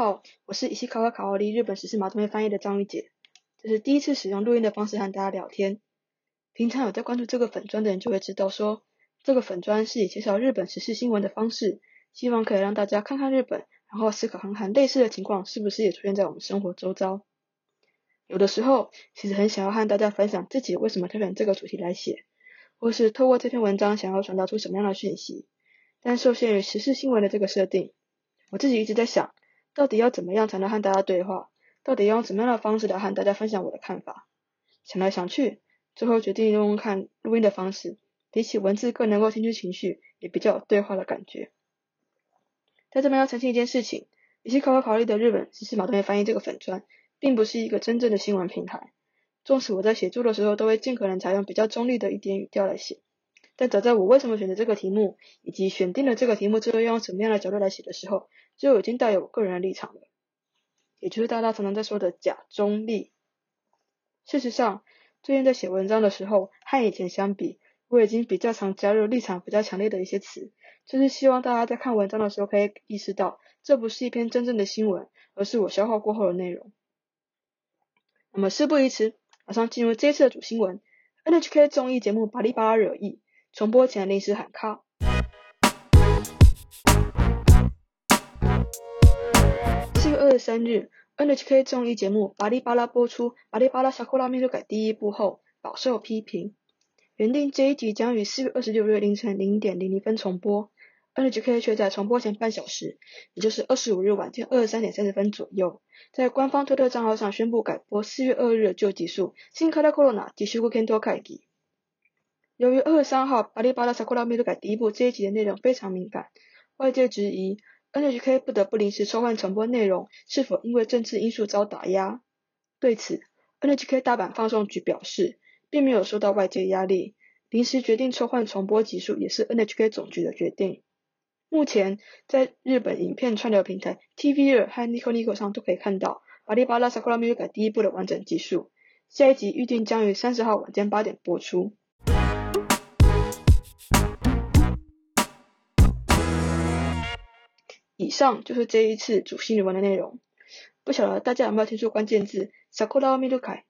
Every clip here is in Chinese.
好，我是伊西卡卡卡奥利日本时事马东妹翻译的张玉姐。这是第一次使用录音的方式和大家聊天。平常有在关注这个粉砖的人就会知道，说这个粉砖是以介绍日本时事新闻的方式，希望可以让大家看看日本，然后思考看看类似的情况是不是也出现在我们生活周遭。有的时候，其实很想要和大家分享自己为什么挑选这个主题来写，或是透过这篇文章想要传达出什么样的讯息，但受限于时事新闻的这个设定，我自己一直在想，到底要怎么样才能和大家对话？到底要用怎么样的方式来和大家分享我的看法？想来想去，最后决定用看录音的方式，比起文字更能够听出情绪，也比较有对话的感觉。在这边要澄清一件事情，以及考考考虑的日本只是马东也翻译这个粉砖，并不是一个真正的新闻平台。纵使我在写作的时候，都会尽可能采用比较中立的一点语调来写，但早在我为什么选择这个题目，以及选定了这个题目之后要用什么样的角度来写的时候，就已经带有我个人的立场了。也就是大家常常在说的假中立。事实上，最近在写文章的时候，和以前相比，我已经比较常加入立场比较强烈的一些词，就是希望大家在看文章的时候可以意识到，这不是一篇真正的新闻，而是我消化过后的内容。那么事不宜迟，马上进入这次的主新闻：NHK 综艺节目《巴黎巴惹意》重播前临时喊卡。四月二十三日，NHK 综艺节目《巴黎巴拉》播出《巴黎巴拉小库拉面就改》第一部后，饱受批评。原定这一集将于四月二十六日凌晨零点零零分重播，NHK 却在重播前半小时，也就是二十五日晚间二十三点三十分左右，在官方推特账号上宣布改播四月二日的旧集数。新卡拉 corona 继续过更多改集。由于二十三号《巴黎巴拉萨库拉面就改》第一部这一集的内容非常敏感，外界质疑。NHK 不得不临时抽换重播内容，是否因为政治因素遭打压？对此，NHK 大阪放送局表示，并没有受到外界压力，临时决定抽换重播集数也是 NHK 总局的决定。目前，在日本影片串流平台 TV 二和 Nico Nico 上都可以看到《巴黎巴拉萨库拉米鲁改》第一部的完整集数。下一集预定将于三十号晚间八点播出。以上就是这一次主新闻的内容。不晓得大家有没有听说关键字 “sakura m i l u k a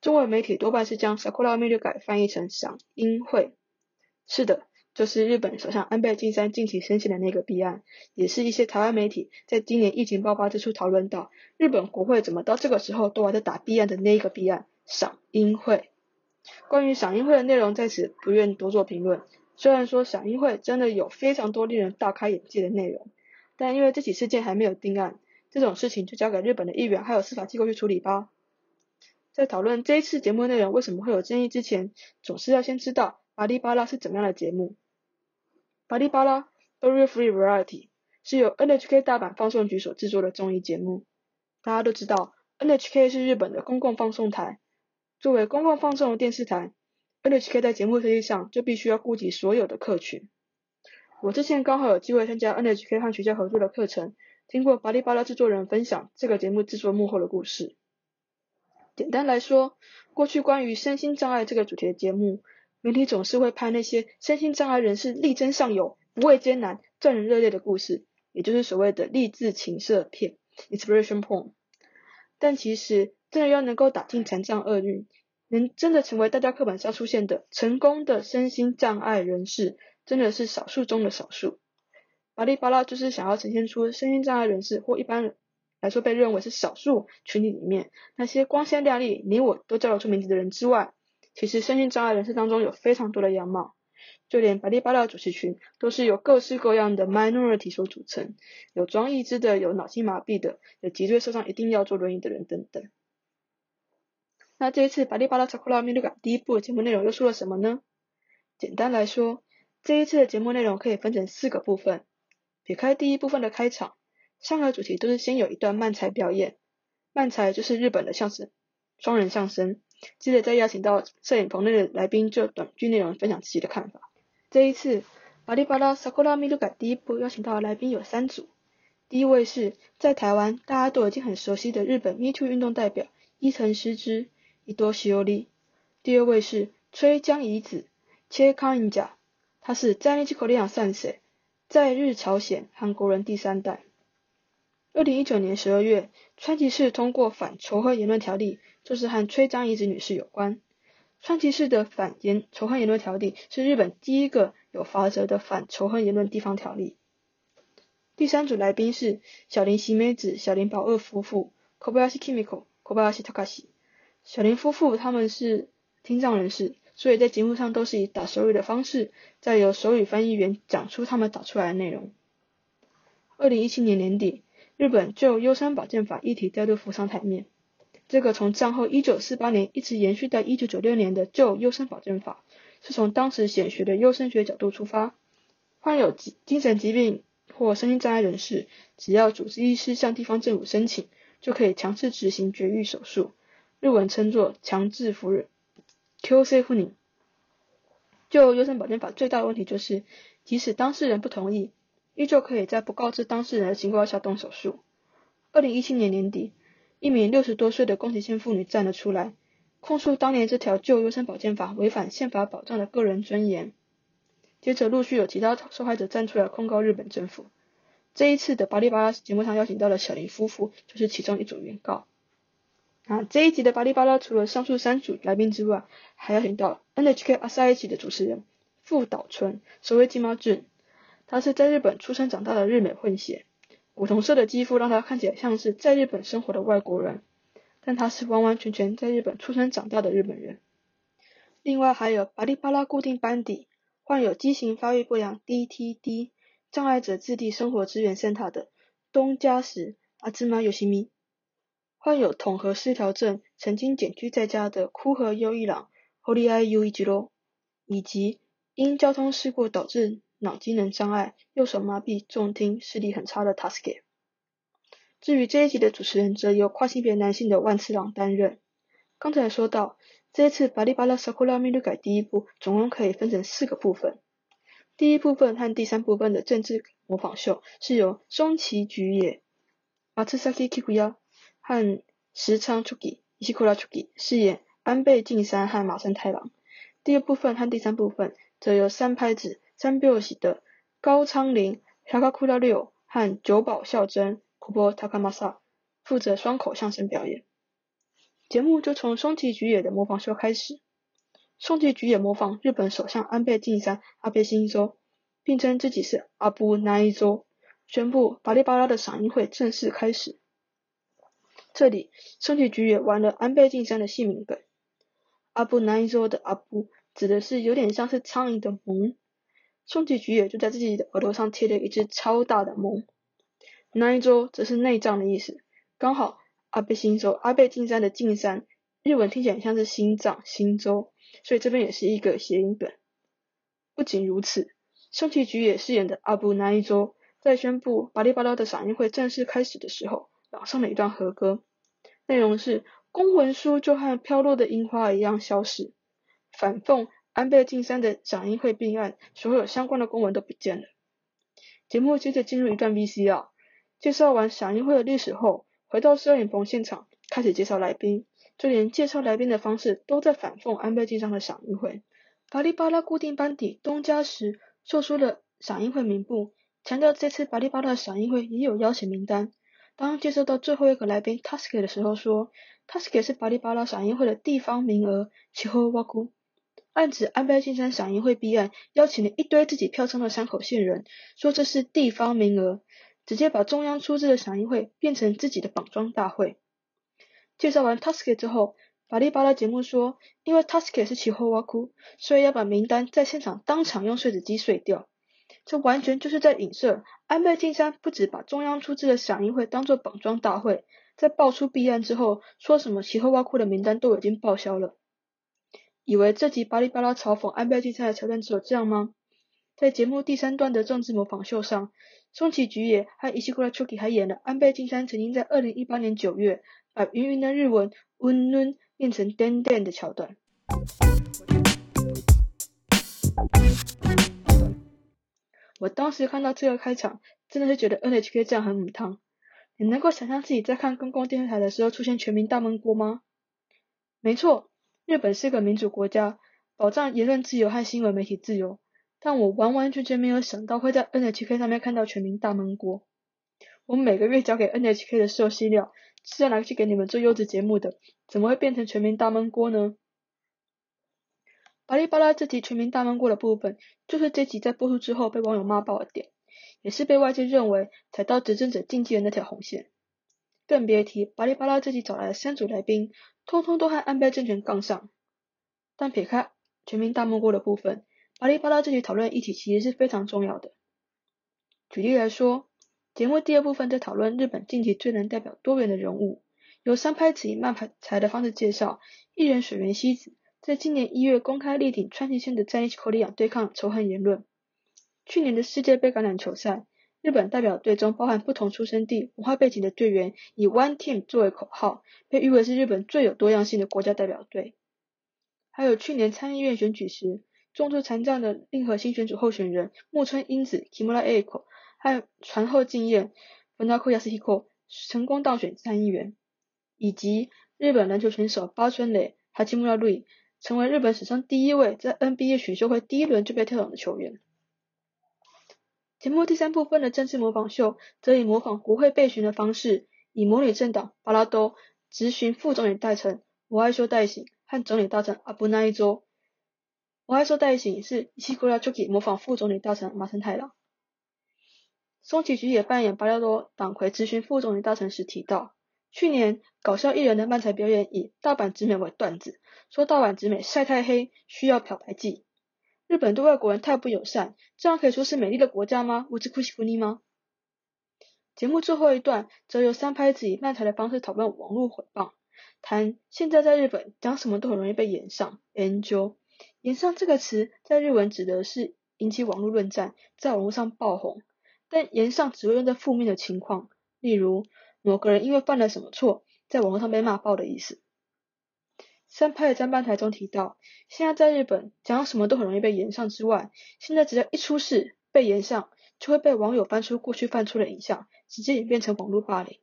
中文媒体多半是将 “sakura m i l u k a 翻译成“赏樱会”。是的，就是日本首相安倍晋三近期申请的那个弊案，也是一些台湾媒体在今年疫情爆发之初讨论到，日本国会怎么到这个时候都还在打弊案的那个弊案——赏樱会。关于赏樱会的内容，在此不愿多做评论。虽然说赏樱会真的有非常多令人大开眼界的内容。但因为这起事件还没有定案，这种事情就交给日本的议员还有司法机构去处理吧。在讨论这一次节目内容为什么会有争议之前，总是要先知道巴黎巴拉是怎么样的节目。巴黎巴拉 （Very Free Variety） 是由 NHK 大阪放送局所制作的综艺节目。大家都知道，NHK 是日本的公共放送台。作为公共放送的电视台，NHK 在节目设计上就必须要顾及所有的客群。我之前刚好有机会参加 NHK 和学校合作的课程，听过巴黎巴拉制作人分享这个节目制作幕后的故事。简单来说，过去关于身心障碍这个主题的节目，媒体总是会拍那些身心障碍人士力争上游、不畏艰难、赚人热烈的故事，也就是所谓的励志情色片 （inspiration porn）。但其实，真的要能够打进残障厄运，能真的成为大家课本上出现的成功的身心障碍人士。真的是少数中的少数。巴黎巴拉就是想要呈现出身心障碍人士或一般来说被认为是少数群体里面那些光鲜亮丽、你我都叫得出名字的人之外，其实身心障碍人士当中有非常多的样貌。就连巴黎巴拉主持群都是由各式各样的 minority 所组成，有装义肢的，有脑筋麻痹的，有脊椎受伤一定要坐轮椅的人等等。那这一次巴黎巴拉查库拉米鲁卡第一部的节目内容又说了什么呢？简单来说。这一次的节目内容可以分成四个部分。撇开第一部分的开场，三个主题都是先有一段慢才表演，慢才就是日本的相声，双人相声。接着再邀请到摄影棚内的来宾就短剧内容分享自己的看法。这一次，巴里巴拉萨库拉米鲁卡第一部邀请到的来宾有三组。第一位是在台湾大家都已经很熟悉的日本 Me Too 运动代表伊藤诗织伊多西欧利。第二位是吹江乙子切康英甲。他是在日口利亚三世，在日朝鲜韩国人第三代。二零一九年十二月，川崎市通过反仇恨言论条例，就是和崔章怡子女士有关。川崎市的反言仇恨言论条例是日本第一个有法则的反仇恨言论地方条例。第三组来宾是小林喜美子、小林保二夫妇 （Kobayashi Kimiko、Kobayashi Takashi）。小林夫妇他们是听障人士，所以在节目上都是以打手语的方式，再由手语翻译员讲出他们打出来的内容。二零一七年年底。日本就优生保健法议题再度浮上台面。这个从战后一九四八年一直延续到一九九六年的旧优生保健法，是从当时显学的优生学角度出发，患有精精神疾病或身心障碍人士，只要主治医师向地方政府申请，就可以强制执行绝育手术，日文称作强制夫 （QC 妇女）。就优生保健法最大的问题就是，即使当事人不同意。依旧可以在不告知当事人的情况下动手术。二零一七年年底，一名六十多岁的宫崎县妇女站了出来，控诉当年这条旧优生保健法违反宪法保障的个人尊严。接着陆续有其他受害者站出来控告日本政府。这一次的巴黎巴拉节目上邀请到了小林夫妇，就是其中一组原告。啊，这一集的巴黎巴拉除了上述三组来宾之外，还邀请到 NHK 阿萨一集的主持人富岛春，所谓金毛俊。他是在日本出生长大的日美混血，古铜色的肌肤让他看起来像是在日本生活的外国人，但他是完完全全在日本出生长大的日本人。另外还有巴利巴拉固定班底，患有畸形发育不良 （DTD） 障碍者自立生活资源 center 的东加时阿兹玛有西咪，患有统合失调症，曾经简居在家的枯和优一郎 （Horii U 一吉罗），以及因交通事故导致。脑机能障碍、右手麻痹、重听、视力很差的 Taske。至于这一集的主持人，则由跨性别男性的万次郎担任。刚才说到，这一次《巴黎巴拉 Sakura Miru》改第一部，总共可以分成四个部分。第一部分和第三部分的政治模仿秀，是由松崎菊也、Matsaki Kikuya 和石仓 Chuki、Ishikura Chuki 饰演安倍晋三和马生太郎。第二部分和第三部分，则由三拍子。三拍子的高仓陵、高库拉六和久保孝真、库波塔卡马萨负责双口相声表演。节目就从松崎菊野的模仿秀开始。松崎菊野模仿日本首相安倍晋三阿倍晋三，并称自己是阿布奈伊州，宣布巴里巴拉的赏樱会正式开始。这里松崎菊也玩了安倍晋三的姓名梗。阿布奈伊州的阿布指的是有点像是苍蝇的虻。松崎菊也就在自己的额头上贴了一只超大的梦，那一周则是内脏的意思，刚好阿倍新州阿倍晋三的晋三，日文听起来像是心脏心州，所以这边也是一个谐音梗。不仅如此，松崎菊也饰演的阿布那一周，在宣布巴里巴拉的赏樱会正式开始的时候，朗诵了一段和歌，内容是公文书就和飘落的樱花一样消失，反讽。安倍晋三的嗓音会并案，所有相关的公文都不见了。节目接着进入一段 VCR，介绍完嗓音会的历史后，回到摄影棚现场，开始介绍来宾，就连介绍来宾的方式都在反讽安倍晋三的嗓音会。巴黎巴拉固定班底东家时做出了嗓音会名簿，强调这次巴黎巴拉嗓音会也有邀请名单。当介绍到最后一个来宾 Taske 的时候，说 Taske 是巴黎巴拉赏音会的地方名额，其后挖苦。暗指安倍晋三赏樱会弊案，邀请了一堆自己票仓的山口县人，说这是地方名额，直接把中央出资的赏樱会变成自己的绑桩大会。介绍完 Taske 之后，巴利巴拉节目说，因为 Taske 是起后挖哭，所以要把名单在现场当场用碎纸机碎掉。这完全就是在影射安倍晋三不止把中央出资的赏樱会当做绑桩大会，在爆出弊案之后，说什么起后挖哭的名单都已经报销了。以为这集巴里巴拉嘲讽安倍晋三的桥段只有这样吗？在节目第三段的政治模仿秀上，松崎菊也和伊西库拉丘吉还演了安倍晋三曾经在二零一八年九月把云云的日文温温念成 den den 的桥段。我当时看到这个开场，真的是觉得 NHK 这样很母汤。你能够想象自己在看公共电视台的时候出现全民大闷锅吗？没错。日本是个民主国家，保障言论自由和新闻媒体自由，但我完完全全没有想到会在 NHK 上面看到全民大闷锅。我们每个月交给 NHK 的受息料是要拿去给你们做优质节目的，怎么会变成全民大闷锅呢？巴里巴拉这集全民大闷锅的部分，就是这集在播出之后被网友骂爆的点，也是被外界认为踩到执政者禁忌的那条红线。更别提巴里巴拉这集找来的三组来宾，通通都和安倍政权杠上。但撇开全民大闷锅的部分，巴里巴拉这集讨论议题其实是非常重要的。举例来说，节目第二部分在讨论日本近期最能代表多元的人物，由三拍子以慢拍才的方式介绍艺人水原希子。在今年一月公开力挺川崎县的在日口里亚对抗仇恨言论。去年的世界杯橄榄球赛，日本代表队中包含不同出生地、文化背景的队员，以 One Team 作为口号，被誉为是日本最有多样性的国家代表队。还有去年参议院选举时，重度残障的令和新选组候选人木村英子 Kimura Eiko 和船后敬彦 Funako Yasuhiko 成功当选参议员，以及日本篮球选手八村垒 Hachimura Rui。成为日本史上第一位在 NBA 选秀会第一轮就被跳档的球员。节目第三部分的政治模仿秀，则以模仿国会备询的方式，以模拟政党巴拉多执询副总理代臣我爱修代行和总理大臣阿布奈一周。我爱修代行是西国拉丘吉模仿副总理大臣麻生太郎。松崎菊也扮演巴拉多党魁执询副总理大臣时提到。去年搞笑艺人的漫才表演以大阪直美为段子，说大阪直美晒太黑，需要漂白剂。日本对外国人太不友善，这样可以说是美丽的国家吗？我是库西库尼吗？节目最后一段则由三拍子以漫才的方式讨论网络诽谤，谈现在在日本讲什么都很容易被延上。研究延上这个词在日文指的是引起网络论战，在网络上爆红，但延上只会用在负面的情况，例如。某个人因为犯了什么错，在网络上被骂爆的意思。三拍的砧板台中提到，现在在日本讲什么都很容易被延上之外，现在只要一出事被延上，就会被网友翻出过去犯错的影像，直接演变成网络霸凌。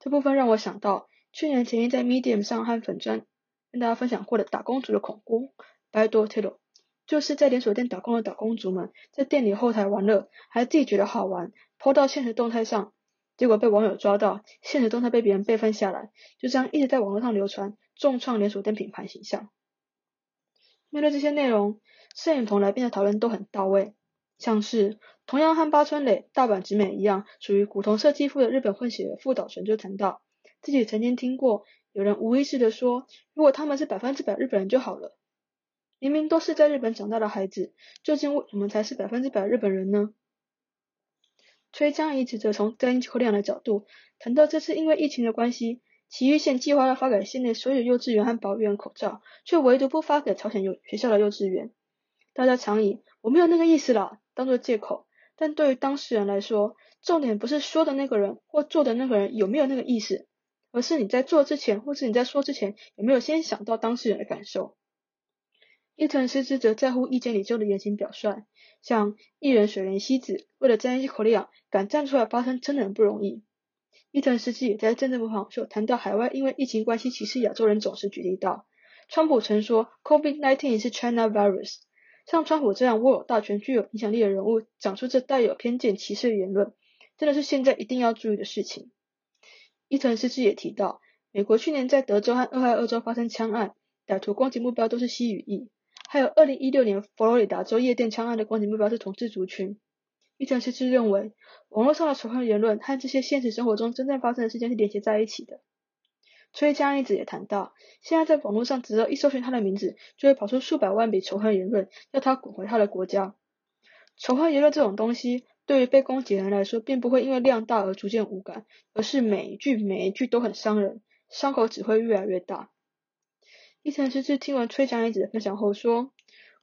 这部分让我想到，去年曾经在 Medium 上和粉砖跟大家分享过的打工族的恐攻 b a d o Telo，就是在连锁店打工的打工族们，在店里后台玩乐，还自己觉得好玩，抛到现实动态上。结果被网友抓到，现实动态被别人备份下来，就这样一直在网络上流传，重创连锁店品牌形象。面对这些内容，摄影棚来宾的讨论都很到位，像是同样和八村垒、大阪直美一样，属于古铜色肌肤的日本混血副岛纯就谈到，自己曾经听过有人无意识的说，如果他们是百分之百日本人就好了。明明都是在日本长大的孩子，究竟为什么才是百分之百日本人呢？崔江一直则从在口量的角度谈到，这次因为疫情的关系，埼玉县计划要发给县内所有幼稚园和保育员口罩，却唯独不发给朝鲜幼学校的幼稚园。大家常以“我没有那个意思啦”当做借口，但对于当事人来说，重点不是说的那个人或做的那个人有没有那个意思，而是你在做之前或是你在说之前有没有先想到当事人的感受。伊藤诗织则在乎意见领袖的言行表率，像艺人水原希子为了争一口力敢站出来发声，真的很不容易。伊藤诗织也在政治模仿秀谈到海外因为疫情关系歧视亚洲人总是举例到，川普曾说 COVID-19 是 China virus，像川普这样握有大权、具有影响力的人物，讲出这带有偏见、歧视的言论，真的是现在一定要注意的事情。伊藤诗织也提到，美国去年在德州和俄亥俄州发生枪案，歹徒攻击目标都是西语裔。还有二零一六年佛罗里达州夜店枪案的攻击目标是同志族群。伊藤先生认为，网络上的仇恨言论和这些现实生活中真正发生的事件是连接在一起的。崔江一子也谈到，现在在网络上只要一搜寻他的名字，就会跑出数百万笔仇恨言论，要他滚回他的国家。仇恨言论这种东西，对于被攻击的人来说，并不会因为量大而逐渐无感，而是每一句每一句都很伤人，伤口只会越来越大。伊藤诗织听完崔江一子的分享后说：“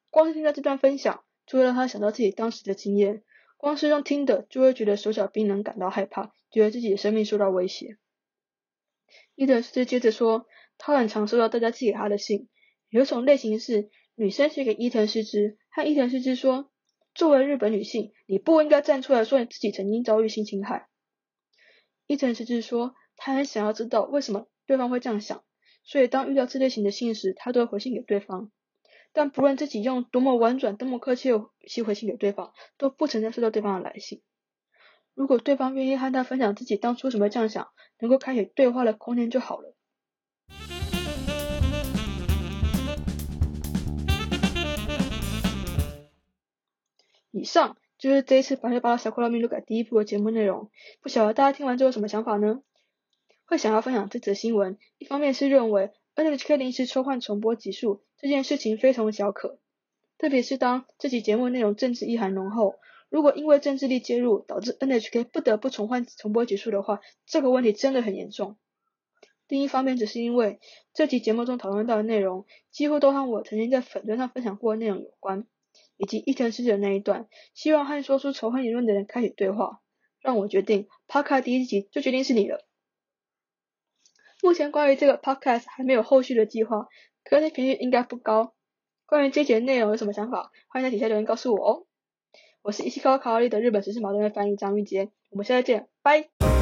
光是听到这段分享，就会让他想到自己当时的经验。光是用听的，就会觉得手脚冰冷，感到害怕，觉得自己的生命受到威胁。”伊藤诗织接着说：“他很常收到大家寄给他的信，有一种类型是女生写给伊藤诗织，和伊藤诗织说：‘作为日本女性，你不应该站出来说你自己曾经遭遇性侵害。’”伊藤诗织说：“他很想要知道为什么对方会这样想。”所以，当遇到这类型的信时，他都会回信给对方。但不论自己用多么婉转、多么客气的语气回信给对方，都不曾再收到对方的来信。如果对方愿意和他分享自己当初什么这样想，能够开启对话的空间就好了。以上就是这一次《白日巴拉小库拉米鲁改》第一部的节目内容。不晓得大家听完之后有什么想法呢？会想要分享这则新闻，一方面是认为 NHK 临时抽换重播集数这件事情非同小可，特别是当这集节目内容政治意涵浓厚，如果因为政治力介入导致 NHK 不得不重换重播集数的话，这个问题真的很严重。另一方面，只是因为这集节目中讨论到的内容几乎都和我曾经在粉砖上分享过的内容有关，以及伊藤师的那一段希望和说出仇恨言论的人开始对话，让我决定趴卡第一集就决定是你了。目前关于这个 podcast 还没有后续的计划，更新频率应该不高。关于这节内容有什么想法，欢迎在底下留言告诉我哦。我是一西高考利的日本时事矛盾的翻译张玉杰，我们下次见，拜。